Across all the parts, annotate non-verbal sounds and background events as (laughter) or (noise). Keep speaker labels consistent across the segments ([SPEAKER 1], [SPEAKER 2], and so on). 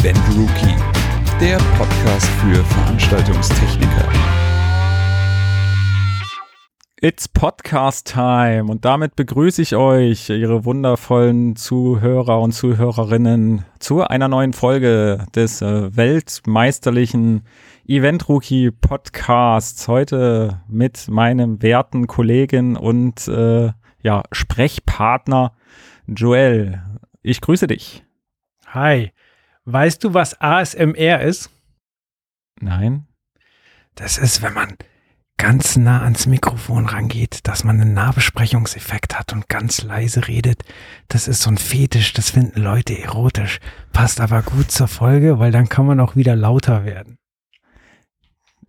[SPEAKER 1] Event Rookie, der Podcast für Veranstaltungstechniker.
[SPEAKER 2] It's Podcast Time und damit begrüße ich euch, ihre wundervollen Zuhörer und Zuhörerinnen, zu einer neuen Folge des äh, weltmeisterlichen Event Rookie Podcasts. Heute mit meinem werten Kollegen und äh, ja, Sprechpartner Joel. Ich grüße dich.
[SPEAKER 3] Hi. Weißt du, was ASMR ist?
[SPEAKER 2] Nein.
[SPEAKER 3] Das ist, wenn man ganz nah ans Mikrofon rangeht, dass man einen Nahbesprechungseffekt hat und ganz leise redet. Das ist so ein Fetisch, das finden Leute erotisch. Passt aber gut zur Folge, weil dann kann man auch wieder lauter werden.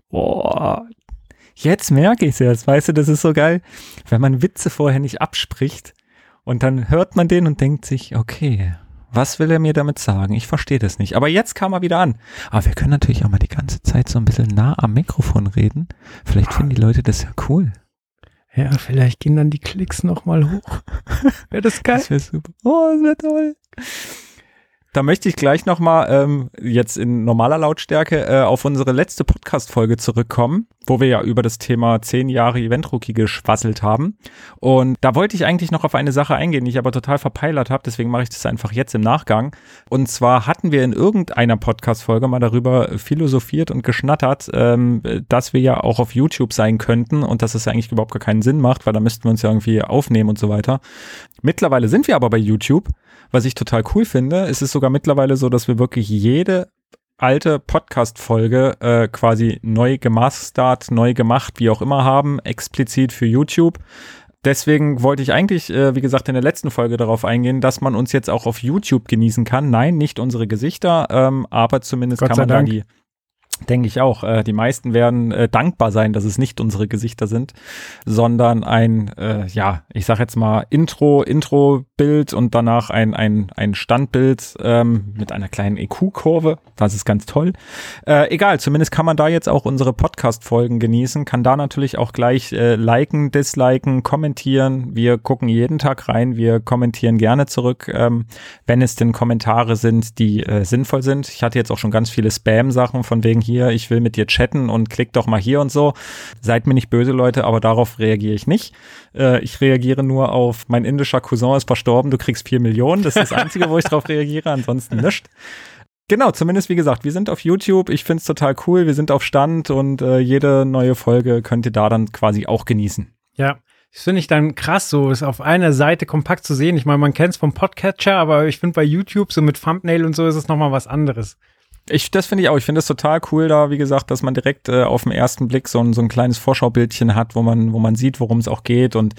[SPEAKER 2] Boah, jetzt merke ich es erst. Weißt du, das ist so geil, wenn man Witze vorher nicht abspricht und dann hört man den und denkt sich, okay, was will er mir damit sagen? Ich verstehe das nicht. Aber jetzt kam er wieder an. Aber wir können natürlich auch mal die ganze Zeit so ein bisschen nah am Mikrofon reden. Vielleicht finden die Leute das ja cool.
[SPEAKER 3] Ja, vielleicht gehen dann die Klicks nochmal hoch. (laughs)
[SPEAKER 2] Wäre das geil? Das wäre super. Oh, das wäre toll. Da möchte ich gleich nochmal ähm, jetzt in normaler Lautstärke äh, auf unsere letzte Podcast-Folge zurückkommen, wo wir ja über das Thema zehn Jahre Event-Rookie geschwasselt haben. Und da wollte ich eigentlich noch auf eine Sache eingehen, die ich aber total verpeilert habe, deswegen mache ich das einfach jetzt im Nachgang. Und zwar hatten wir in irgendeiner Podcast-Folge mal darüber philosophiert und geschnattert, ähm, dass wir ja auch auf YouTube sein könnten und dass es ja eigentlich überhaupt gar keinen Sinn macht, weil da müssten wir uns ja irgendwie aufnehmen und so weiter. Mittlerweile sind wir aber bei YouTube was ich total cool finde, ist es sogar mittlerweile so, dass wir wirklich jede alte Podcast-Folge äh, quasi neu gemastert, neu gemacht, wie auch immer haben, explizit für YouTube. Deswegen wollte ich eigentlich, äh, wie gesagt, in der letzten Folge darauf eingehen, dass man uns jetzt auch auf YouTube genießen kann. Nein, nicht unsere Gesichter, ähm, aber zumindest Gott kann man Dank. da die Denke ich auch. Äh, die meisten werden äh, dankbar sein, dass es nicht unsere Gesichter sind, sondern ein, äh, ja, ich sag jetzt mal Intro, Intro-Bild und danach ein, ein, ein Standbild ähm, mit einer kleinen EQ-Kurve. Das ist ganz toll. Äh, egal, zumindest kann man da jetzt auch unsere Podcast-Folgen genießen, kann da natürlich auch gleich äh, liken, disliken, kommentieren. Wir gucken jeden Tag rein, wir kommentieren gerne zurück, ähm, wenn es denn Kommentare sind, die äh, sinnvoll sind. Ich hatte jetzt auch schon ganz viele Spam-Sachen von wegen hier, ich will mit dir chatten und klick doch mal hier und so. Seid mir nicht böse, Leute, aber darauf reagiere ich nicht. Äh, ich reagiere nur auf, mein indischer Cousin ist verstorben, du kriegst vier Millionen. Das ist das Einzige, wo ich drauf reagiere, ansonsten nicht. Genau, zumindest wie gesagt, wir sind auf YouTube. Ich finde es total cool. Wir sind auf Stand und äh, jede neue Folge könnt ihr da dann quasi auch genießen.
[SPEAKER 3] Ja, das finde ich dann krass, so ist auf einer Seite kompakt zu sehen. Ich meine, man kennt es vom Podcatcher, aber ich finde bei YouTube so mit Thumbnail und so ist es nochmal was anderes.
[SPEAKER 2] Ich, das finde ich auch. Ich finde es total cool da, wie gesagt, dass man direkt äh, auf den ersten Blick so ein, so ein kleines Vorschaubildchen hat, wo man, wo man sieht, worum es auch geht. Und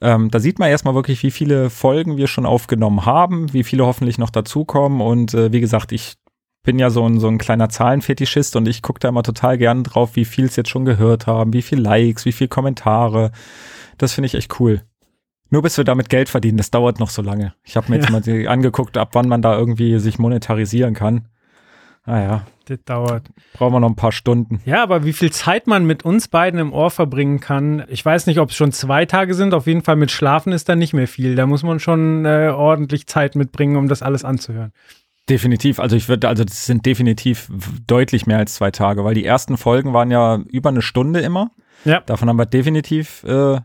[SPEAKER 2] ähm, da sieht man erstmal wirklich, wie viele Folgen wir schon aufgenommen haben, wie viele hoffentlich noch dazukommen. Und äh, wie gesagt, ich bin ja so ein, so ein kleiner Zahlenfetischist und ich gucke da immer total gern drauf, wie viel es jetzt schon gehört haben, wie viel Likes, wie viel Kommentare. Das finde ich echt cool. Nur bis wir damit Geld verdienen, das dauert noch so lange. Ich habe mir ja. jetzt mal angeguckt, ab wann man da irgendwie sich monetarisieren kann. Ah ja.
[SPEAKER 3] Das dauert.
[SPEAKER 2] Brauchen wir noch ein paar Stunden.
[SPEAKER 3] Ja, aber wie viel Zeit man mit uns beiden im Ohr verbringen kann, ich weiß nicht, ob es schon zwei Tage sind. Auf jeden Fall mit Schlafen ist da nicht mehr viel. Da muss man schon äh, ordentlich Zeit mitbringen, um das alles anzuhören.
[SPEAKER 2] Definitiv. Also ich würde, also das sind definitiv deutlich mehr als zwei Tage, weil die ersten Folgen waren ja über eine Stunde immer. Ja. Davon haben wir definitiv äh,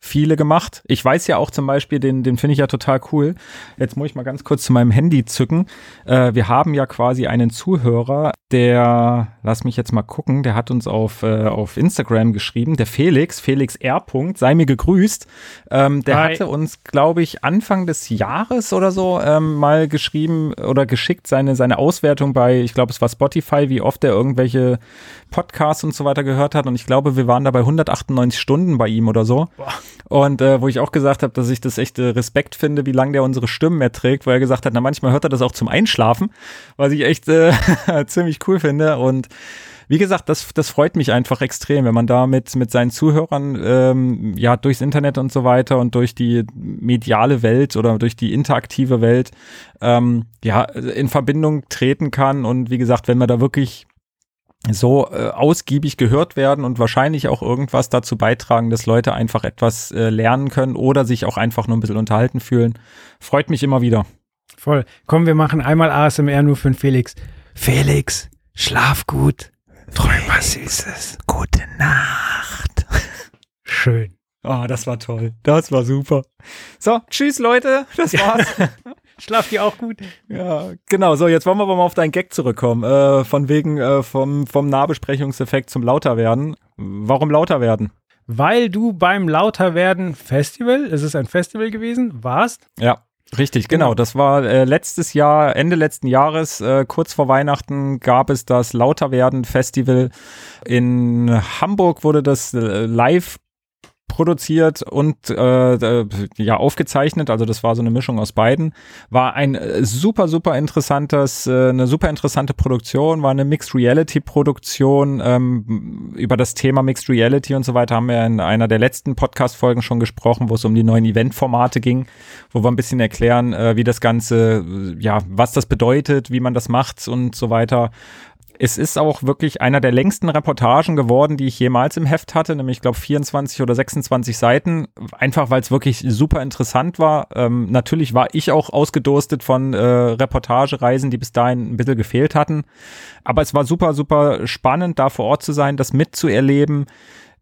[SPEAKER 2] viele gemacht. Ich weiß ja auch zum Beispiel, den, den finde ich ja total cool. Jetzt muss ich mal ganz kurz zu meinem Handy zücken. Äh, wir haben ja quasi einen Zuhörer, der, lass mich jetzt mal gucken, der hat uns auf, äh, auf Instagram geschrieben, der Felix, Felix R. sei mir gegrüßt. Ähm, der Hi. hatte uns, glaube ich, Anfang des Jahres oder so ähm, mal geschrieben oder geschickt seine, seine Auswertung bei, ich glaube, es war Spotify, wie oft er irgendwelche Podcasts und so weiter gehört hat. Und ich glaube, wir waren da bei 198 Stunden bei ihm oder so. Boah. Und äh, wo ich auch gesagt habe, dass ich das echt äh, Respekt finde, wie lange der unsere Stimmen erträgt, weil er gesagt hat, na manchmal hört er das auch zum Einschlafen, was ich echt äh, (laughs) ziemlich cool finde. Und wie gesagt, das, das freut mich einfach extrem, wenn man da mit, mit seinen Zuhörern ähm, ja durchs Internet und so weiter und durch die mediale Welt oder durch die interaktive Welt ähm, ja in Verbindung treten kann. Und wie gesagt, wenn man da wirklich so äh, ausgiebig gehört werden und wahrscheinlich auch irgendwas dazu beitragen, dass Leute einfach etwas äh, lernen können oder sich auch einfach nur ein bisschen unterhalten fühlen. Freut mich immer wieder.
[SPEAKER 4] Voll. Komm, wir machen einmal ASMR nur für den Felix. Felix, schlaf gut. Träum was Süßes.
[SPEAKER 2] Gute Nacht.
[SPEAKER 4] Schön.
[SPEAKER 2] Oh, das war toll. Das war super. So, tschüss Leute. Das war's. (laughs)
[SPEAKER 4] Schlaf dir auch gut.
[SPEAKER 2] Ja, genau. So, jetzt wollen wir aber mal auf deinen Gag zurückkommen. Äh, von wegen äh, vom, vom Nahbesprechungseffekt zum Lauterwerden. Warum lauter werden?
[SPEAKER 4] Weil du beim Lauterwerden Festival, es ist ein Festival gewesen, warst.
[SPEAKER 2] Ja. Richtig, genau. Das war äh, letztes Jahr, Ende letzten Jahres, äh, kurz vor Weihnachten, gab es das Lauterwerden Festival. In Hamburg wurde das äh, live produziert und äh, äh, ja aufgezeichnet. Also das war so eine Mischung aus beiden. War ein äh, super super interessantes, äh, eine super interessante Produktion. War eine Mixed Reality Produktion ähm, über das Thema Mixed Reality und so weiter haben wir in einer der letzten Podcast Folgen schon gesprochen, wo es um die neuen Event-Formate ging, wo wir ein bisschen erklären, äh, wie das Ganze, ja, was das bedeutet, wie man das macht und so weiter. Es ist auch wirklich einer der längsten Reportagen geworden, die ich jemals im Heft hatte, nämlich, ich glaube, 24 oder 26 Seiten. Einfach, weil es wirklich super interessant war. Ähm, natürlich war ich auch ausgedurstet von äh, Reportagereisen, die bis dahin ein bisschen gefehlt hatten. Aber es war super, super spannend, da vor Ort zu sein, das mitzuerleben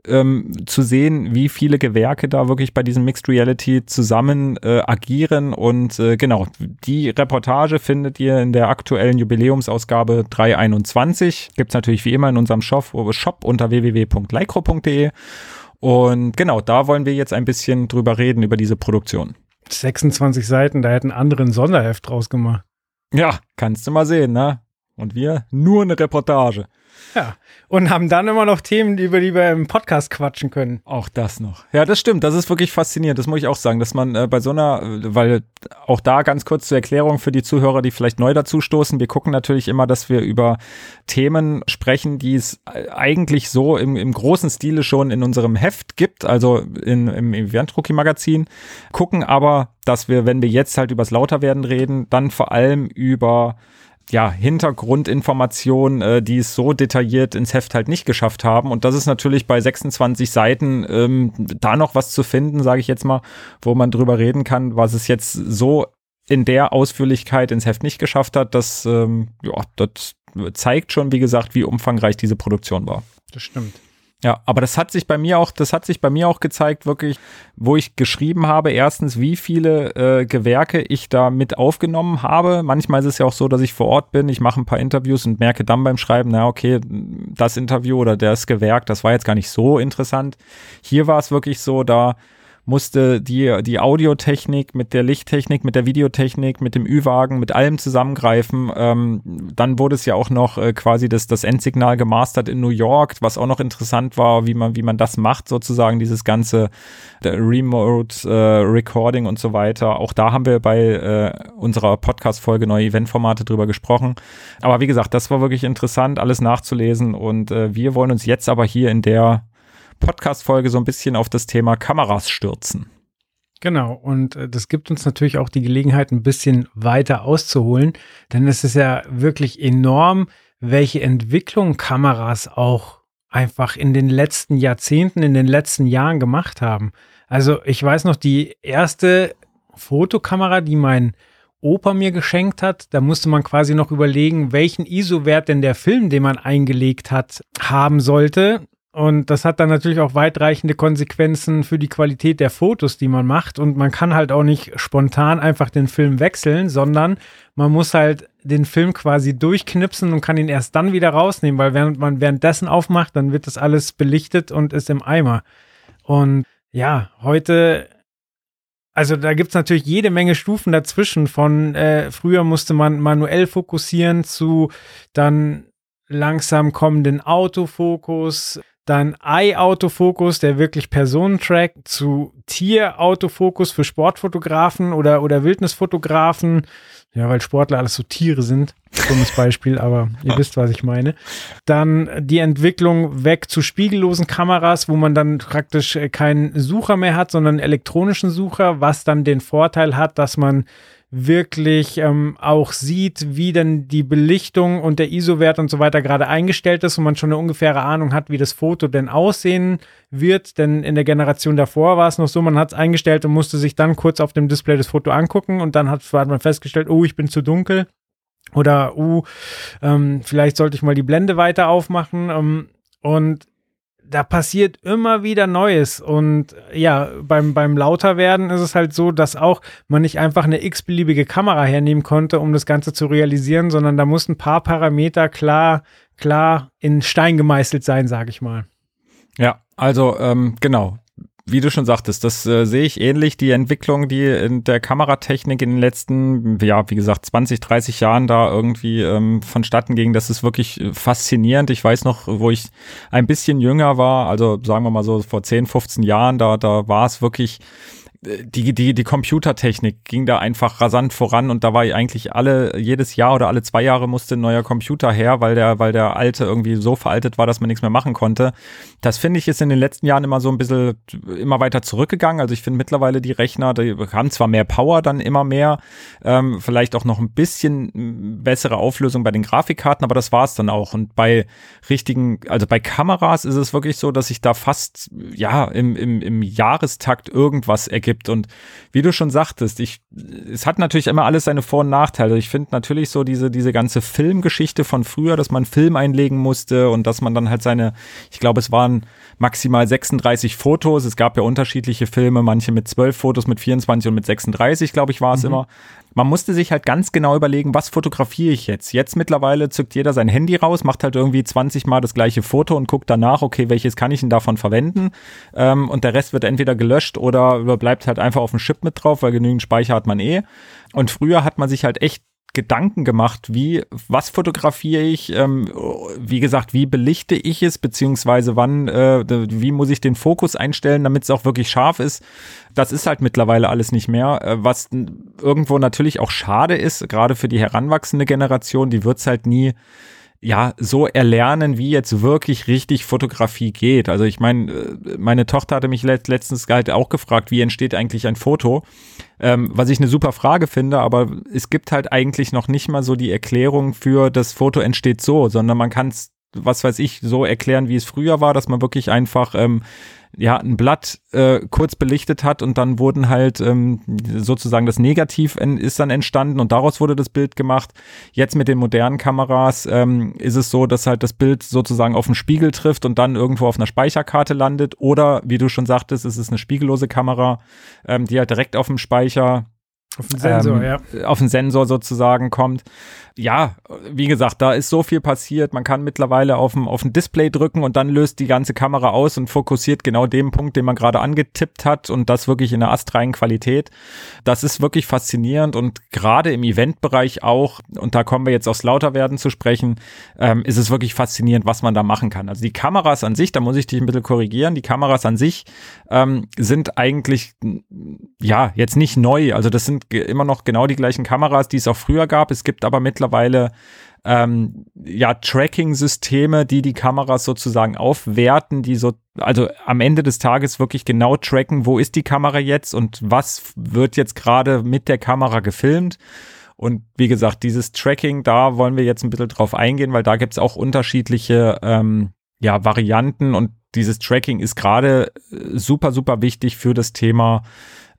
[SPEAKER 2] ähm, zu sehen, wie viele Gewerke da wirklich bei diesem Mixed Reality zusammen äh, agieren. Und äh, genau, die Reportage findet ihr in der aktuellen Jubiläumsausgabe 321. Gibt es natürlich wie immer in unserem Shop, Shop unter www.lycro.de. Und genau, da wollen wir jetzt ein bisschen drüber reden, über diese Produktion.
[SPEAKER 4] 26 Seiten, da hätten andere ein Sonderheft draus gemacht.
[SPEAKER 2] Ja, kannst du mal sehen, ne? Und wir nur eine Reportage.
[SPEAKER 4] Ja, und haben dann immer noch Themen, über die wir im Podcast quatschen können.
[SPEAKER 2] Auch das noch. Ja, das stimmt. Das ist wirklich faszinierend. Das muss ich auch sagen, dass man äh, bei so einer, weil auch da ganz kurz zur Erklärung für die Zuhörer, die vielleicht neu dazu stoßen. Wir gucken natürlich immer, dass wir über Themen sprechen, die es eigentlich so im, im großen Stile schon in unserem Heft gibt, also in, im Event-Rookie-Magazin. Gucken aber, dass wir, wenn wir jetzt halt übers Lauterwerden reden, dann vor allem über ja, Hintergrundinformationen, äh, die es so detailliert ins Heft halt nicht geschafft haben. Und das ist natürlich bei 26 Seiten ähm, da noch was zu finden, sage ich jetzt mal, wo man drüber reden kann, was es jetzt so in der Ausführlichkeit ins Heft nicht geschafft hat. Das, ähm, ja, das zeigt schon, wie gesagt, wie umfangreich diese Produktion war.
[SPEAKER 4] Das stimmt.
[SPEAKER 2] Ja, aber das hat sich bei mir auch, das hat sich bei mir auch gezeigt, wirklich, wo ich geschrieben habe, erstens, wie viele äh, Gewerke ich da mit aufgenommen habe. Manchmal ist es ja auch so, dass ich vor Ort bin, ich mache ein paar Interviews und merke dann beim Schreiben, na okay, das Interview oder das Gewerk, das war jetzt gar nicht so interessant. Hier war es wirklich so, da musste die, die Audiotechnik mit der Lichttechnik, mit der Videotechnik, mit dem Ü-Wagen, mit allem zusammengreifen. Ähm, dann wurde es ja auch noch äh, quasi das, das Endsignal gemastert in New York, was auch noch interessant war, wie man, wie man das macht, sozusagen, dieses ganze Remote äh, Recording und so weiter. Auch da haben wir bei äh, unserer Podcast-Folge neue Eventformate drüber gesprochen. Aber wie gesagt, das war wirklich interessant, alles nachzulesen. Und äh, wir wollen uns jetzt aber hier in der Podcast-Folge so ein bisschen auf das Thema Kameras stürzen.
[SPEAKER 4] Genau, und äh, das gibt uns natürlich auch die Gelegenheit, ein bisschen weiter auszuholen, denn es ist ja wirklich enorm, welche Entwicklung Kameras auch einfach in den letzten Jahrzehnten, in den letzten Jahren gemacht haben. Also ich weiß noch, die erste Fotokamera, die mein Opa mir geschenkt hat, da musste man quasi noch überlegen, welchen ISO-Wert denn der Film, den man eingelegt hat, haben sollte. Und das hat dann natürlich auch weitreichende Konsequenzen für die Qualität der Fotos, die man macht. Und man kann halt auch nicht spontan einfach den Film wechseln, sondern man muss halt den Film quasi durchknipsen und kann ihn erst dann wieder rausnehmen, weil während man währenddessen aufmacht, dann wird das alles belichtet und ist im Eimer. Und ja, heute also da gibt's natürlich jede Menge Stufen dazwischen. Von äh, früher musste man manuell fokussieren zu dann langsam kommenden Autofokus, dann Eye-Autofokus, der wirklich Personen trackt, zu Tier-Autofokus für Sportfotografen oder, oder Wildnisfotografen. Ja, weil Sportler alles so Tiere sind. Dummes Beispiel, (laughs) aber ihr wisst, was ich meine. Dann die Entwicklung weg zu spiegellosen Kameras, wo man dann praktisch keinen Sucher mehr hat, sondern elektronischen Sucher, was dann den Vorteil hat, dass man wirklich ähm, auch sieht, wie denn die Belichtung und der ISO-Wert und so weiter gerade eingestellt ist und man schon eine ungefähre Ahnung hat, wie das Foto denn aussehen wird. Denn in der Generation davor war es noch so, man hat es eingestellt und musste sich dann kurz auf dem Display das Foto angucken und dann hat, hat man festgestellt, oh, ich bin zu dunkel. Oder, uh, ähm, vielleicht sollte ich mal die Blende weiter aufmachen. Ähm, und da passiert immer wieder Neues. Und ja, beim, beim Lauterwerden ist es halt so, dass auch man nicht einfach eine x-beliebige Kamera hernehmen konnte, um das Ganze zu realisieren, sondern da mussten ein paar Parameter klar, klar in Stein gemeißelt sein, sage ich mal.
[SPEAKER 2] Ja, also ähm, genau wie du schon sagtest, das äh, sehe ich ähnlich. Die Entwicklung, die in der Kameratechnik in den letzten, ja, wie gesagt, 20, 30 Jahren da irgendwie ähm, vonstatten ging, das ist wirklich äh, faszinierend. Ich weiß noch, wo ich ein bisschen jünger war, also sagen wir mal so vor 10, 15 Jahren, da, da war es wirklich die, die, die Computertechnik ging da einfach rasant voran und da war eigentlich alle, jedes Jahr oder alle zwei Jahre musste ein neuer Computer her, weil der, weil der alte irgendwie so veraltet war, dass man nichts mehr machen konnte. Das finde ich ist in den letzten Jahren immer so ein bisschen immer weiter zurückgegangen. Also ich finde mittlerweile die Rechner, die haben zwar mehr Power dann immer mehr, ähm, vielleicht auch noch ein bisschen bessere Auflösung bei den Grafikkarten, aber das war es dann auch. Und bei richtigen, also bei Kameras ist es wirklich so, dass ich da fast, ja, im, im, im Jahrestakt irgendwas ergibt gibt. Und wie du schon sagtest, ich, es hat natürlich immer alles seine Vor- und Nachteile. Ich finde natürlich so diese, diese ganze Filmgeschichte von früher, dass man Film einlegen musste und dass man dann halt seine, ich glaube, es waren maximal 36 Fotos. Es gab ja unterschiedliche Filme, manche mit 12 Fotos, mit 24 und mit 36, glaube ich, war es mhm. immer man musste sich halt ganz genau überlegen, was fotografiere ich jetzt. Jetzt mittlerweile zückt jeder sein Handy raus, macht halt irgendwie 20 Mal das gleiche Foto und guckt danach, okay, welches kann ich denn davon verwenden? Ähm, und der Rest wird entweder gelöscht oder bleibt halt einfach auf dem Chip mit drauf, weil genügend Speicher hat man eh. Und früher hat man sich halt echt Gedanken gemacht, wie, was fotografiere ich, ähm, wie gesagt, wie belichte ich es, beziehungsweise wann, äh, wie muss ich den Fokus einstellen, damit es auch wirklich scharf ist. Das ist halt mittlerweile alles nicht mehr, äh, was irgendwo natürlich auch schade ist, gerade für die heranwachsende Generation, die wird es halt nie ja, so erlernen, wie jetzt wirklich richtig Fotografie geht. Also ich meine, äh, meine Tochter hatte mich letztens halt auch gefragt, wie entsteht eigentlich ein Foto? Ähm, was ich eine super Frage finde, aber es gibt halt eigentlich noch nicht mal so die Erklärung für das Foto entsteht so, sondern man kann es was weiß ich, so erklären, wie es früher war, dass man wirklich einfach ähm, ja, ein Blatt äh, kurz belichtet hat und dann wurden halt ähm, sozusagen das Negativ ist dann entstanden und daraus wurde das Bild gemacht. Jetzt mit den modernen Kameras ähm, ist es so, dass halt das Bild sozusagen auf den Spiegel trifft und dann irgendwo auf einer Speicherkarte landet oder wie du schon sagtest, es ist eine spiegellose Kamera, ähm, die halt direkt auf dem Speicher
[SPEAKER 4] auf den Sensor,
[SPEAKER 2] ähm, ja. Auf den Sensor sozusagen kommt ja, wie gesagt, da ist so viel passiert. Man kann mittlerweile auf dem, auf dem Display drücken und dann löst die ganze Kamera aus und fokussiert genau den Punkt, den man gerade angetippt hat und das wirklich in einer astreinen Qualität. Das ist wirklich faszinierend und gerade im Eventbereich auch, und da kommen wir jetzt aufs Lauterwerden zu sprechen, ähm, ist es wirklich faszinierend, was man da machen kann. Also die Kameras an sich, da muss ich dich ein bisschen korrigieren, die Kameras an sich ähm, sind eigentlich, ja, jetzt nicht neu. Also das sind immer noch genau die gleichen Kameras, die es auch früher gab. Es gibt aber mittlerweile ähm, ja Tracking-Systeme, die die Kameras sozusagen aufwerten, die so also am Ende des Tages wirklich genau tracken, wo ist die Kamera jetzt und was wird jetzt gerade mit der Kamera gefilmt. Und wie gesagt, dieses Tracking, da wollen wir jetzt ein bisschen drauf eingehen, weil da gibt es auch unterschiedliche ähm, ja, Varianten und dieses Tracking ist gerade äh, super, super wichtig für das Thema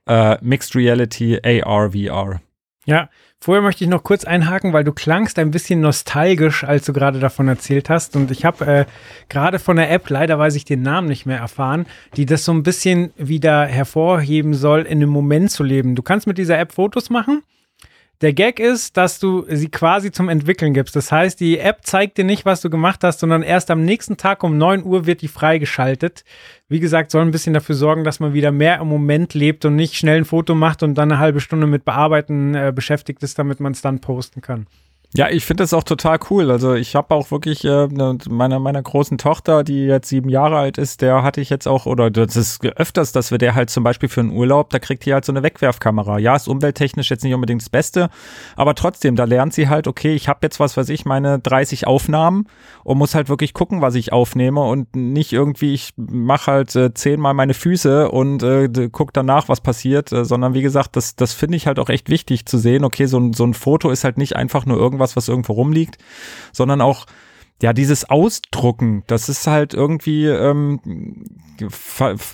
[SPEAKER 2] äh, Mixed Reality AR, VR.
[SPEAKER 4] Ja, Vorher möchte ich noch kurz einhaken, weil du klangst ein bisschen nostalgisch, als du gerade davon erzählt hast. Und ich habe äh, gerade von der App, leider weiß ich den Namen nicht mehr erfahren, die das so ein bisschen wieder hervorheben soll, in einem Moment zu leben. Du kannst mit dieser App Fotos machen der Gag ist, dass du sie quasi zum Entwickeln gibst. Das heißt, die App zeigt dir nicht, was du gemacht hast, sondern erst am nächsten Tag um 9 Uhr wird die freigeschaltet. Wie gesagt, soll ein bisschen dafür sorgen, dass man wieder mehr im Moment lebt und nicht schnell ein Foto macht und dann eine halbe Stunde mit Bearbeiten äh, beschäftigt ist, damit man es dann posten kann.
[SPEAKER 2] Ja, ich finde das auch total cool. Also ich habe auch wirklich äh, ne, meiner meiner großen Tochter, die jetzt sieben Jahre alt ist, der hatte ich jetzt auch oder das ist öfters, dass wir der halt zum Beispiel für einen Urlaub, da kriegt die halt so eine Wegwerfkamera. Ja, ist umwelttechnisch jetzt nicht unbedingt das Beste, aber trotzdem, da lernt sie halt, okay, ich habe jetzt was weiß ich, meine 30 Aufnahmen und muss halt wirklich gucken, was ich aufnehme und nicht irgendwie ich mache halt äh, zehnmal meine Füße und äh, guck danach, was passiert, äh, sondern wie gesagt, das das finde ich halt auch echt wichtig zu sehen. Okay, so ein so ein Foto ist halt nicht einfach nur irgendwas irgendwas, was irgendwo rumliegt, sondern auch ja, dieses Ausdrucken, das ist halt irgendwie, ähm,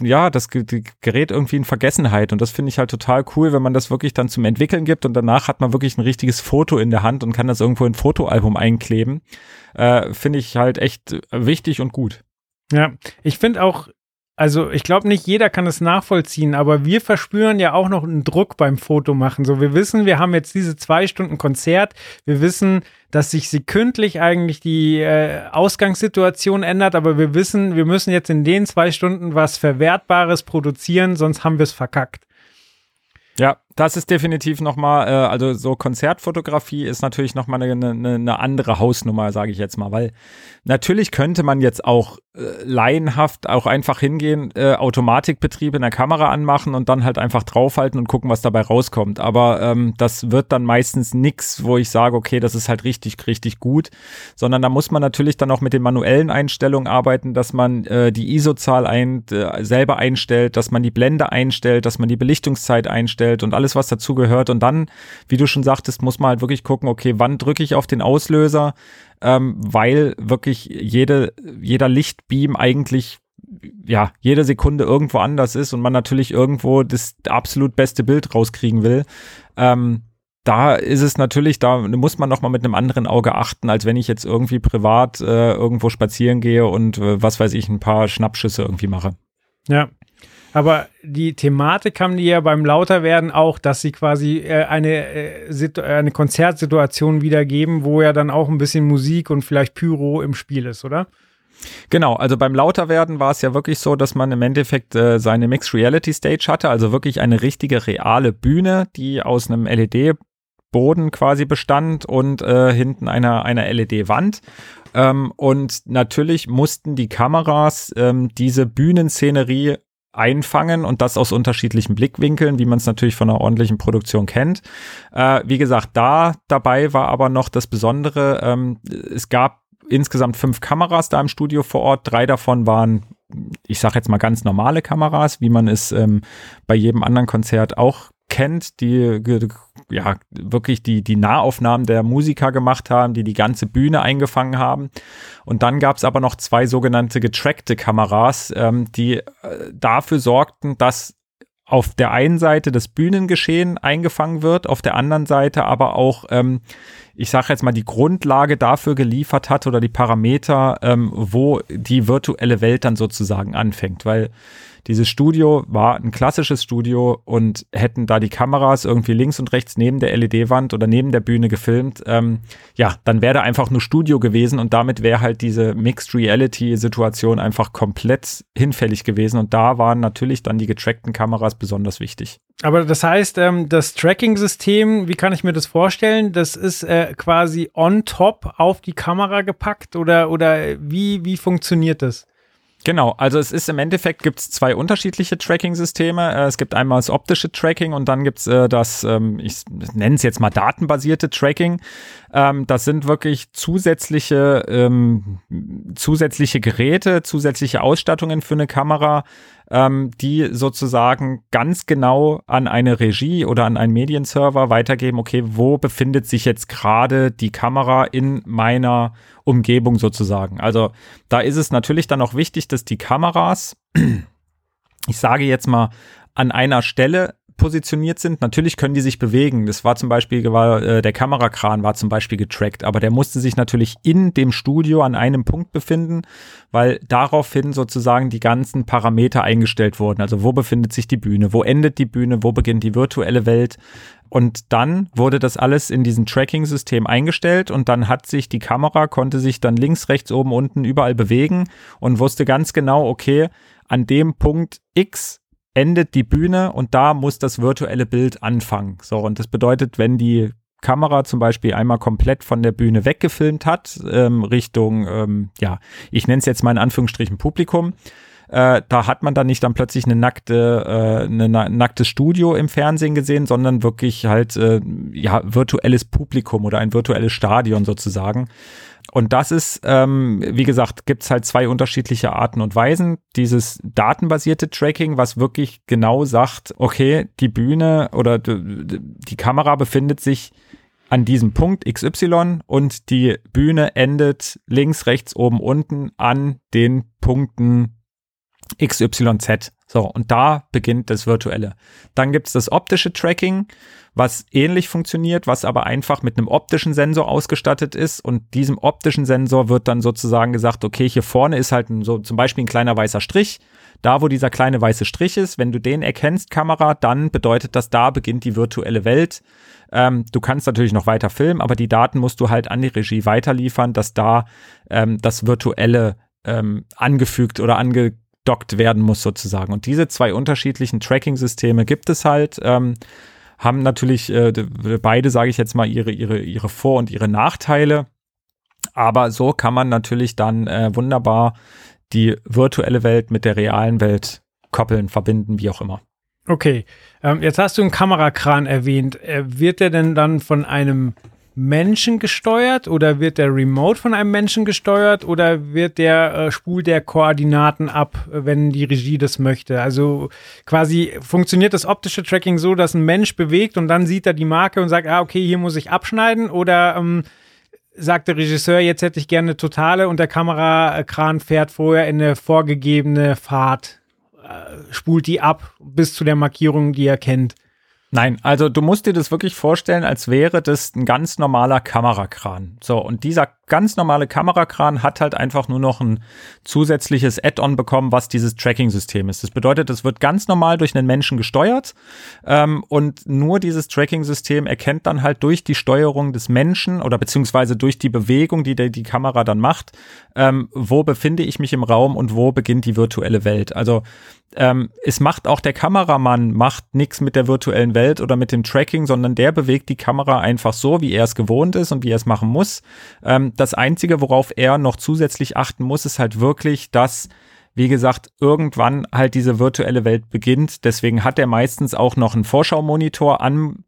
[SPEAKER 2] ja, das gerät irgendwie in Vergessenheit und das finde ich halt total cool, wenn man das wirklich dann zum Entwickeln gibt und danach hat man wirklich ein richtiges Foto in der Hand und kann das irgendwo in ein Fotoalbum einkleben. Äh, finde ich halt echt wichtig und gut.
[SPEAKER 4] Ja, ich finde auch also ich glaube nicht jeder kann es nachvollziehen, aber wir verspüren ja auch noch einen Druck beim Fotomachen. So, wir wissen, wir haben jetzt diese zwei Stunden Konzert. Wir wissen, dass sich sekündlich eigentlich die äh, Ausgangssituation ändert, aber wir wissen, wir müssen jetzt in den zwei Stunden was Verwertbares produzieren, sonst haben wir es verkackt.
[SPEAKER 2] Ja, das ist definitiv nochmal, äh, also so Konzertfotografie ist natürlich nochmal eine, eine, eine andere Hausnummer, sage ich jetzt mal, weil natürlich könnte man jetzt auch äh, laienhaft auch einfach hingehen, äh, Automatikbetrieb in der Kamera anmachen und dann halt einfach draufhalten und gucken, was dabei rauskommt. Aber ähm, das wird dann meistens nix, wo ich sage, okay, das ist halt richtig, richtig gut, sondern da muss man natürlich dann auch mit den manuellen Einstellungen arbeiten, dass man äh, die ISO-Zahl ein, äh, selber einstellt, dass man die Blende einstellt, dass man die Belichtungszeit einstellt und alles alles, was dazu gehört. Und dann, wie du schon sagtest, muss man halt wirklich gucken, okay, wann drücke ich auf den Auslöser, ähm, weil wirklich jede, jeder Lichtbeam eigentlich ja, jede Sekunde irgendwo anders ist und man natürlich irgendwo das absolut beste Bild rauskriegen will. Ähm, da ist es natürlich, da muss man noch mal mit einem anderen Auge achten, als wenn ich jetzt irgendwie privat äh, irgendwo spazieren gehe und äh, was weiß ich, ein paar Schnappschüsse irgendwie mache.
[SPEAKER 4] Ja, aber die Thematik haben die ja beim Lauterwerden auch, dass sie quasi äh, eine, äh, eine Konzertsituation wiedergeben, wo ja dann auch ein bisschen Musik und vielleicht Pyro im Spiel ist, oder?
[SPEAKER 2] Genau, also beim Lauterwerden war es ja wirklich so, dass man im Endeffekt äh, seine Mixed Reality Stage hatte, also wirklich eine richtige reale Bühne, die aus einem LED Boden quasi bestand und äh, hinten einer, einer LED-Wand. Ähm, und natürlich mussten die Kameras ähm, diese Bühnenszenerie einfangen und das aus unterschiedlichen Blickwinkeln, wie man es natürlich von einer ordentlichen Produktion kennt. Äh, wie gesagt, da dabei war aber noch das Besondere, ähm, es gab insgesamt fünf Kameras da im Studio vor Ort, drei davon waren ich sage jetzt mal ganz normale Kameras, wie man es ähm, bei jedem anderen Konzert auch kennt, die ja wirklich die, die Nahaufnahmen der Musiker gemacht haben, die die ganze Bühne eingefangen haben. Und dann gab es aber noch zwei sogenannte getrackte Kameras, ähm, die äh, dafür sorgten, dass auf der einen Seite das Bühnengeschehen eingefangen wird, auf der anderen Seite aber auch, ähm, ich sage jetzt mal, die Grundlage dafür geliefert hat oder die Parameter, ähm, wo die virtuelle Welt dann sozusagen anfängt. Weil dieses Studio war ein klassisches Studio und hätten da die Kameras irgendwie links und rechts neben der LED-Wand oder neben der Bühne gefilmt, ähm, ja, dann wäre da einfach nur Studio gewesen und damit wäre halt diese Mixed Reality-Situation einfach komplett hinfällig gewesen und da waren natürlich dann die getrackten Kameras besonders wichtig.
[SPEAKER 4] Aber das heißt, ähm, das Tracking-System, wie kann ich mir das vorstellen? Das ist äh, quasi on top auf die Kamera gepackt oder, oder wie, wie funktioniert das?
[SPEAKER 2] Genau, also es ist im Endeffekt gibt es zwei unterschiedliche Tracking-Systeme. Äh, es gibt einmal das optische Tracking und dann gibt es äh, das, ähm, ich nenne es jetzt mal datenbasierte Tracking. Ähm, das sind wirklich zusätzliche, ähm, zusätzliche Geräte, zusätzliche Ausstattungen für eine Kamera, ähm, die sozusagen ganz genau an eine Regie oder an einen Medienserver weitergeben, okay, wo befindet sich jetzt gerade die Kamera in meiner Umgebung sozusagen. Also da ist es natürlich dann auch wichtig, dass die Kameras, (clears throat) ich sage jetzt mal, an einer Stelle positioniert sind. Natürlich können die sich bewegen. Das war zum Beispiel, war, äh, der Kamerakran war zum Beispiel getrackt, aber der musste sich natürlich in dem Studio an einem Punkt befinden, weil daraufhin sozusagen die ganzen Parameter eingestellt wurden. Also wo befindet sich die Bühne, wo endet die Bühne, wo beginnt die virtuelle Welt. Und dann wurde das alles in diesem Tracking-System eingestellt und dann hat sich die Kamera, konnte sich dann links, rechts, oben, unten überall bewegen und wusste ganz genau, okay, an dem Punkt X endet die Bühne und da muss das virtuelle Bild anfangen. So, und das bedeutet, wenn die Kamera zum Beispiel einmal komplett von der Bühne weggefilmt hat, ähm, Richtung, ähm, ja, ich nenne es jetzt mal in Anführungsstrichen Publikum. Äh, da hat man dann nicht dann plötzlich eine nackte, äh, eine, ein nacktes Studio im Fernsehen gesehen, sondern wirklich halt äh, ja virtuelles Publikum oder ein virtuelles Stadion sozusagen. Und das ist, ähm, wie gesagt, gibt's halt zwei unterschiedliche Arten und Weisen. Dieses datenbasierte Tracking, was wirklich genau sagt, okay, die Bühne oder die Kamera befindet sich an diesem Punkt XY und die Bühne endet links, rechts, oben, unten an den Punkten XYZ. So, und da beginnt das Virtuelle. Dann gibt's das optische Tracking, was ähnlich funktioniert, was aber einfach mit einem optischen Sensor ausgestattet ist. Und diesem optischen Sensor wird dann sozusagen gesagt, okay, hier vorne ist halt ein, so zum Beispiel ein kleiner weißer Strich. Da, wo dieser kleine weiße Strich ist, wenn du den erkennst, Kamera, dann bedeutet das, da beginnt die virtuelle Welt. Ähm, du kannst natürlich noch weiter filmen, aber die Daten musst du halt an die Regie weiterliefern, dass da ähm, das Virtuelle ähm, angefügt oder ange angedockt werden muss sozusagen. Und diese zwei unterschiedlichen Tracking-Systeme gibt es halt. Ähm, haben natürlich äh, beide, sage ich jetzt mal, ihre, ihre, ihre Vor- und ihre Nachteile. Aber so kann man natürlich dann äh, wunderbar die virtuelle Welt mit der realen Welt koppeln, verbinden, wie auch immer.
[SPEAKER 4] Okay, ähm, jetzt hast du einen Kamerakran erwähnt. Äh, wird der denn dann von einem Menschen gesteuert oder wird der remote von einem Menschen gesteuert oder wird der äh, spult der Koordinaten ab, wenn die Regie das möchte? Also quasi funktioniert das optische Tracking so, dass ein Mensch bewegt und dann sieht er die Marke und sagt, ah, okay, hier muss ich abschneiden oder ähm, sagt der Regisseur, jetzt hätte ich gerne totale und der Kamerakran fährt vorher in eine vorgegebene Fahrt, äh, spult die ab bis zu der Markierung, die er kennt.
[SPEAKER 2] Nein, also du musst dir das wirklich vorstellen, als wäre das ein ganz normaler Kamerakran. So, und dieser ganz normale Kamerakran hat halt einfach nur noch ein zusätzliches Add-on bekommen, was dieses Tracking-System ist. Das bedeutet, es wird ganz normal durch einen Menschen gesteuert ähm, und nur dieses Tracking-System erkennt dann halt durch die Steuerung des Menschen oder beziehungsweise durch die Bewegung, die der, die Kamera dann macht, ähm, wo befinde ich mich im Raum und wo beginnt die virtuelle Welt. Also ähm, es macht auch der Kameramann macht nichts mit der virtuellen Welt oder mit dem Tracking, sondern der bewegt die Kamera einfach so, wie er es gewohnt ist und wie er es machen muss. Ähm, das Einzige, worauf er noch zusätzlich achten muss, ist halt wirklich, dass wie gesagt, irgendwann halt diese virtuelle Welt beginnt. Deswegen hat er meistens auch noch einen Vorschaumonitor an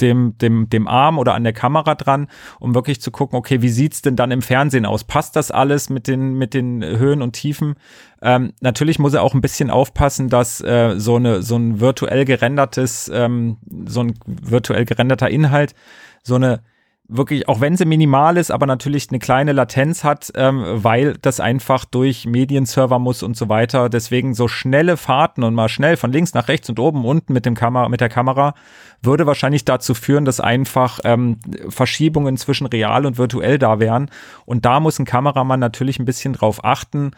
[SPEAKER 2] dem, dem, dem Arm oder an der Kamera dran, um wirklich zu gucken, okay, wie sieht's denn dann im Fernsehen aus? Passt das alles mit den, mit den Höhen und Tiefen? Ähm, natürlich muss er auch ein bisschen aufpassen, dass äh, so, eine, so ein virtuell gerendertes, ähm, so ein virtuell gerenderter Inhalt, so eine wirklich, auch wenn sie minimal ist, aber natürlich eine kleine Latenz hat, ähm, weil das einfach durch Medienserver muss und so weiter. Deswegen so schnelle Fahrten und mal schnell von links nach rechts und oben unten mit dem Kamera, mit der Kamera würde wahrscheinlich dazu führen, dass einfach ähm, Verschiebungen zwischen real und virtuell da wären. Und da muss ein Kameramann natürlich ein bisschen drauf achten.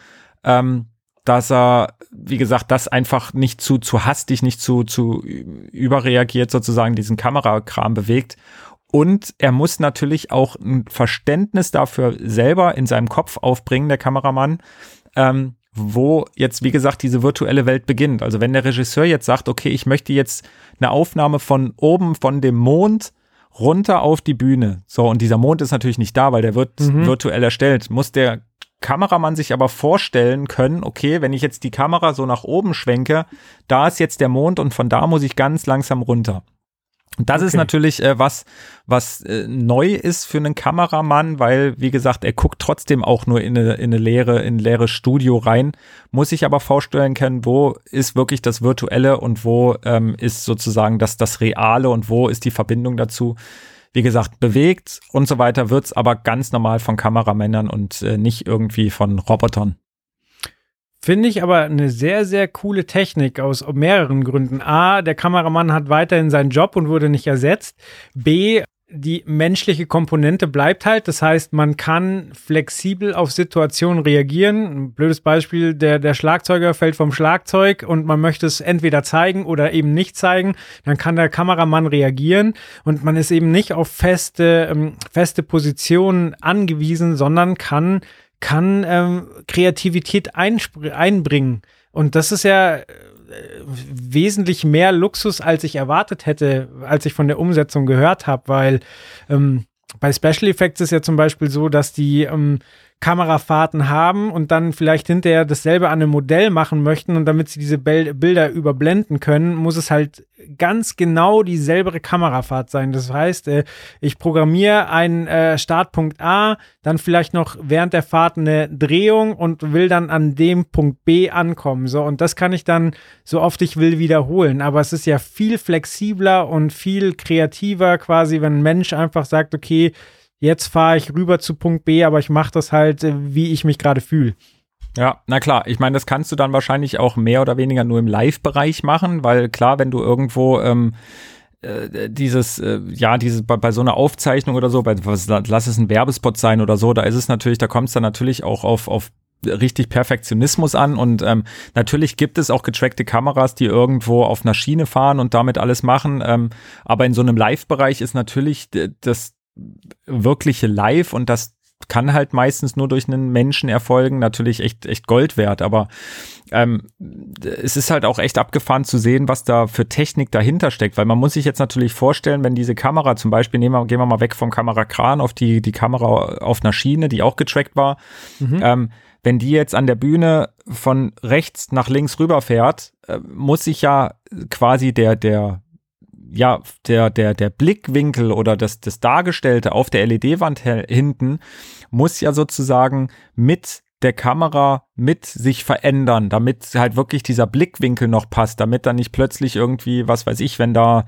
[SPEAKER 2] Ähm, dass er, wie gesagt, das einfach nicht zu, zu hastig, nicht zu, zu überreagiert, sozusagen diesen Kamerakram bewegt und er muss natürlich auch ein Verständnis dafür selber in seinem Kopf aufbringen, der Kameramann, ähm, wo jetzt, wie gesagt, diese virtuelle Welt beginnt. Also wenn der Regisseur jetzt sagt, okay, ich möchte jetzt eine Aufnahme von oben von dem Mond runter auf die Bühne. So, und dieser Mond ist natürlich nicht da, weil der wird mhm. virtuell erstellt. Muss der Kameramann sich aber vorstellen können, okay, wenn ich jetzt die Kamera so nach oben schwenke, da ist jetzt der Mond und von da muss ich ganz langsam runter. Das okay. ist natürlich äh, was, was äh, neu ist für einen Kameramann, weil, wie gesagt, er guckt trotzdem auch nur in eine, in eine leere, in ein leeres Studio rein, muss sich aber vorstellen können, wo ist wirklich das Virtuelle und wo ähm, ist sozusagen das, das Reale und wo ist die Verbindung dazu. Wie gesagt, bewegt und so weiter wird's aber ganz normal von Kameramännern und äh, nicht irgendwie von Robotern.
[SPEAKER 4] Finde ich aber eine sehr, sehr coole Technik aus mehreren Gründen. A, der Kameramann hat weiterhin seinen Job und wurde nicht ersetzt. B, die menschliche Komponente bleibt halt. Das heißt, man kann flexibel auf Situationen reagieren. Ein blödes Beispiel, der, der Schlagzeuger fällt vom Schlagzeug und man möchte es entweder zeigen oder eben nicht zeigen. Dann kann der Kameramann reagieren und man ist eben nicht auf feste, ähm, feste Positionen angewiesen, sondern kann kann ähm, Kreativität einbringen. Und das ist ja wesentlich mehr Luxus, als ich erwartet hätte, als ich von der Umsetzung gehört habe, weil ähm, bei Special Effects ist ja zum Beispiel so, dass die ähm, Kamerafahrten haben und dann vielleicht hinterher dasselbe an einem Modell machen möchten und damit sie diese Bilder überblenden können, muss es halt ganz genau dieselbe Kamerafahrt sein. Das heißt, äh, ich programmiere einen äh, Startpunkt A, dann vielleicht noch während der Fahrt eine Drehung und will dann an dem Punkt B ankommen. So, und das kann ich dann so oft ich will wiederholen. Aber es ist ja viel flexibler und viel kreativer quasi, wenn ein Mensch einfach sagt, okay, jetzt fahre ich rüber zu Punkt B, aber ich mache das halt, äh, wie ich mich gerade fühle.
[SPEAKER 2] Ja, na klar. Ich meine, das kannst du dann wahrscheinlich auch mehr oder weniger nur im Live-Bereich machen, weil klar, wenn du irgendwo ähm, äh, dieses, äh, ja, dieses bei, bei so einer Aufzeichnung oder so, bei, was, lass es ein Werbespot sein oder so, da ist es natürlich, da kommt es dann natürlich auch auf, auf richtig Perfektionismus an und ähm, natürlich gibt es auch getrackte Kameras, die irgendwo auf einer Schiene fahren und damit alles machen, ähm, aber in so einem Live-Bereich ist natürlich das wirkliche Live und das kann halt meistens nur durch einen Menschen erfolgen, natürlich echt, echt Gold wert, aber ähm, es ist halt auch echt abgefahren zu sehen, was da für Technik dahinter steckt, weil man muss sich jetzt natürlich vorstellen, wenn diese Kamera zum Beispiel, nehmen wir, gehen wir mal weg vom Kamerakran auf die, die Kamera auf einer Schiene, die auch getrackt war, mhm. ähm, wenn die jetzt an der Bühne von rechts nach links rüberfährt, äh, muss sich ja quasi der, der ja, der, der, der Blickwinkel oder das, das Dargestellte auf der LED-Wand hinten muss ja sozusagen mit der Kamera mit sich verändern, damit halt wirklich dieser Blickwinkel noch passt, damit dann nicht plötzlich irgendwie, was weiß ich, wenn da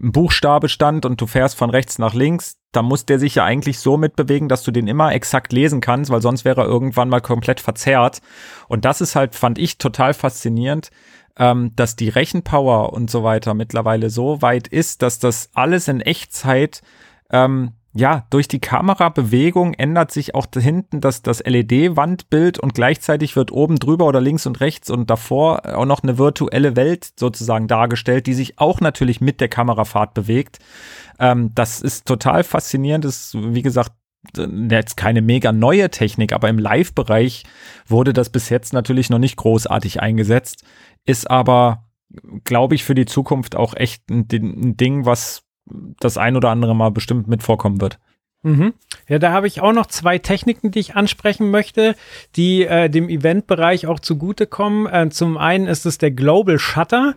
[SPEAKER 2] ein Buchstabe stand und du fährst von rechts nach links, da muss der sich ja eigentlich so mitbewegen, dass du den immer exakt lesen kannst, weil sonst wäre er irgendwann mal komplett verzerrt. Und das ist halt, fand ich total faszinierend, ähm, dass die Rechenpower und so weiter mittlerweile so weit ist, dass das alles in Echtzeit ähm, ja, durch die Kamerabewegung ändert sich auch hinten das, das LED-Wandbild und gleichzeitig wird oben drüber oder links und rechts und davor auch noch eine virtuelle Welt sozusagen dargestellt, die sich auch natürlich mit der Kamerafahrt bewegt. Ähm, das ist total faszinierend. Das ist, wie gesagt, jetzt keine mega neue Technik, aber im Live-Bereich wurde das bis jetzt natürlich noch nicht großartig eingesetzt ist aber, glaube ich, für die Zukunft auch echt ein, ein, Ding, was das ein oder andere Mal bestimmt mit vorkommen wird.
[SPEAKER 4] Mhm. Ja, da habe ich auch noch zwei Techniken, die ich ansprechen möchte, die äh, dem Eventbereich auch zugutekommen. Äh, zum einen ist es der Global Shutter.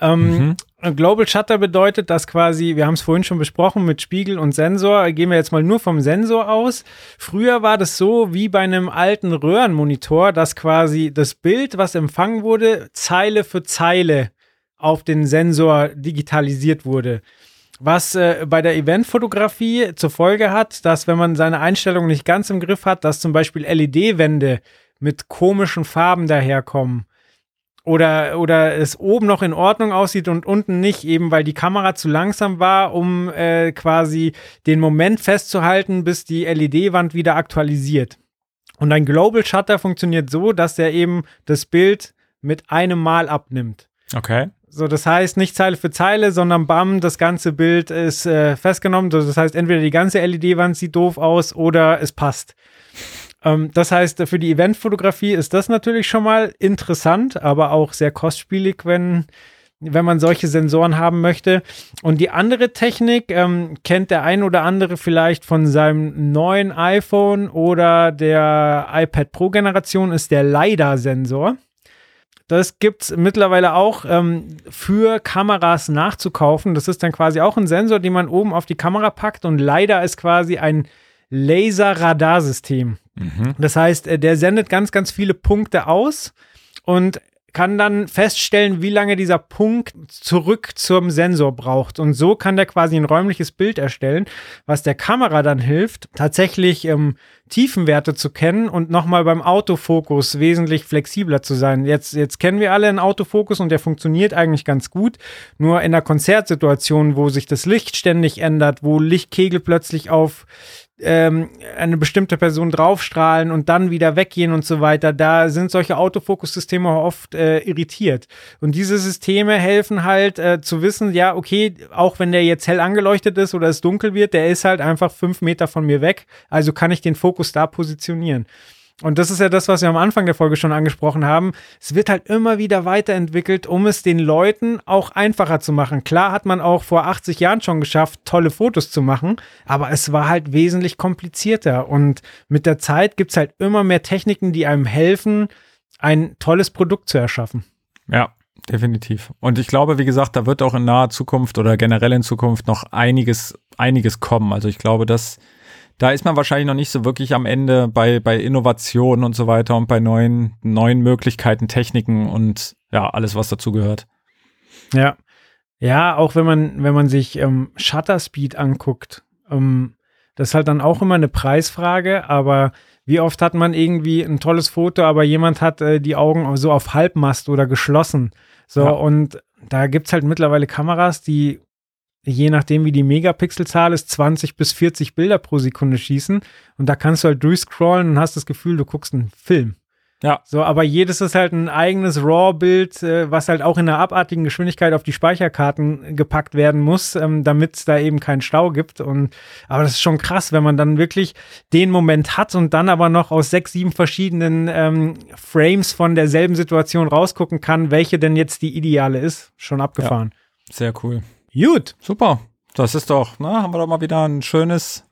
[SPEAKER 4] Ähm, mhm. Global Shutter bedeutet, dass quasi, wir haben es vorhin schon besprochen mit Spiegel und Sensor, gehen wir jetzt mal nur vom Sensor aus. Früher war das so wie bei einem alten Röhrenmonitor, dass quasi das Bild, was empfangen wurde, Zeile für Zeile auf den Sensor digitalisiert wurde. Was äh, bei der Eventfotografie zur Folge hat, dass wenn man seine Einstellungen nicht ganz im Griff hat, dass zum Beispiel LED-Wände mit komischen Farben daherkommen oder, oder es oben noch in Ordnung aussieht und unten nicht, eben weil die Kamera zu langsam war, um äh, quasi den Moment festzuhalten, bis die LED-Wand wieder aktualisiert. Und ein Global Shutter funktioniert so, dass er eben das Bild mit einem Mal abnimmt.
[SPEAKER 2] Okay.
[SPEAKER 4] So, das heißt nicht Zeile für Zeile, sondern bam, das ganze Bild ist äh, festgenommen. Das heißt, entweder die ganze LED-Wand sieht doof aus oder es passt. Ähm, das heißt, für die Eventfotografie ist das natürlich schon mal interessant, aber auch sehr kostspielig, wenn, wenn man solche Sensoren haben möchte. Und die andere Technik ähm, kennt der ein oder andere vielleicht von seinem neuen iPhone oder der iPad Pro Generation, ist der LiDAR-Sensor. Das gibt es mittlerweile auch ähm, für Kameras nachzukaufen. Das ist dann quasi auch ein Sensor, den man oben auf die Kamera packt und LiDAR ist quasi ein Laser-Radarsystem. Mhm. Das heißt, äh, der sendet ganz, ganz viele Punkte aus und kann dann feststellen, wie lange dieser Punkt zurück zum Sensor braucht. Und so kann der quasi ein räumliches Bild erstellen, was der Kamera dann hilft, tatsächlich ähm, Tiefenwerte zu kennen und nochmal beim Autofokus wesentlich flexibler zu sein. Jetzt, jetzt kennen wir alle einen Autofokus und der funktioniert eigentlich ganz gut. Nur in der Konzertsituation, wo sich das Licht ständig ändert, wo Lichtkegel plötzlich auf ähm, eine bestimmte Person draufstrahlen und dann wieder weggehen und so weiter, da sind solche Autofokussysteme oft äh, irritiert. Und diese Systeme helfen halt äh, zu wissen, ja, okay, auch wenn der jetzt hell angeleuchtet ist oder es dunkel wird, der ist halt einfach fünf Meter von mir weg, also kann ich den Fokus da positionieren. Und das ist ja das, was wir am Anfang der Folge schon angesprochen haben. Es wird halt immer wieder weiterentwickelt, um es den Leuten auch einfacher zu machen. Klar hat man auch vor 80 Jahren schon geschafft, tolle Fotos zu machen, aber es war halt wesentlich komplizierter. Und mit der Zeit gibt es halt immer mehr Techniken, die einem helfen, ein tolles Produkt zu erschaffen.
[SPEAKER 2] Ja, definitiv. Und ich glaube, wie gesagt, da wird auch in naher Zukunft oder generell in Zukunft noch einiges, einiges kommen. Also ich glaube, dass da ist man wahrscheinlich noch nicht so wirklich am Ende bei, bei Innovationen und so weiter und bei neuen, neuen Möglichkeiten, Techniken und ja, alles, was dazu gehört.
[SPEAKER 4] Ja. Ja, auch wenn man, wenn man sich ähm, Shutter Speed anguckt, ähm, das ist halt dann auch immer eine Preisfrage, aber wie oft hat man irgendwie ein tolles Foto, aber jemand hat äh, die Augen so auf Halbmast oder geschlossen. So, ja. und da gibt es halt mittlerweile Kameras, die je nachdem, wie die Megapixelzahl ist, 20 bis 40 Bilder pro Sekunde schießen. Und da kannst du halt durchscrollen und hast das Gefühl, du guckst einen Film. Ja. So, aber jedes ist halt ein eigenes RAW-Bild, äh, was halt auch in einer abartigen Geschwindigkeit auf die Speicherkarten gepackt werden muss, ähm, damit es da eben keinen Stau gibt. Und aber das ist schon krass, wenn man dann wirklich den Moment hat und dann aber noch aus sechs, sieben verschiedenen ähm, Frames von derselben Situation rausgucken kann, welche denn jetzt die ideale ist. Schon abgefahren.
[SPEAKER 2] Ja, sehr cool.
[SPEAKER 4] Gut.
[SPEAKER 2] Super. Das ist doch, ne, haben wir doch mal wieder ein schönes,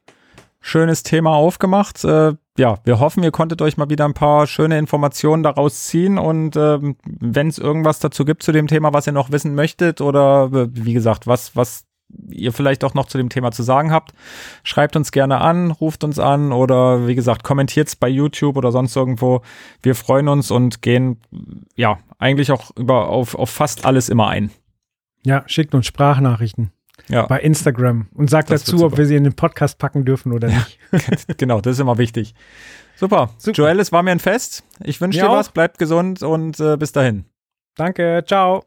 [SPEAKER 2] schönes Thema aufgemacht. Äh, ja, wir hoffen, ihr konntet euch mal wieder ein paar schöne Informationen daraus ziehen und ähm, wenn es irgendwas dazu gibt zu dem Thema, was ihr noch wissen möchtet oder äh, wie gesagt, was, was ihr vielleicht auch noch zu dem Thema zu sagen habt, schreibt uns gerne an, ruft uns an oder wie gesagt, kommentiert es bei YouTube oder sonst irgendwo. Wir freuen uns und gehen ja eigentlich auch über auf, auf fast alles immer ein.
[SPEAKER 4] Ja, schickt uns Sprachnachrichten. Ja. Bei Instagram und sagt das dazu, ob wir sie in den Podcast packen dürfen oder ja.
[SPEAKER 2] nicht. (laughs) genau, das ist immer wichtig. Super. Super. Joel, es war mir ein Fest. Ich wünsche dir auch. was, bleibt gesund und äh, bis dahin.
[SPEAKER 4] Danke, ciao.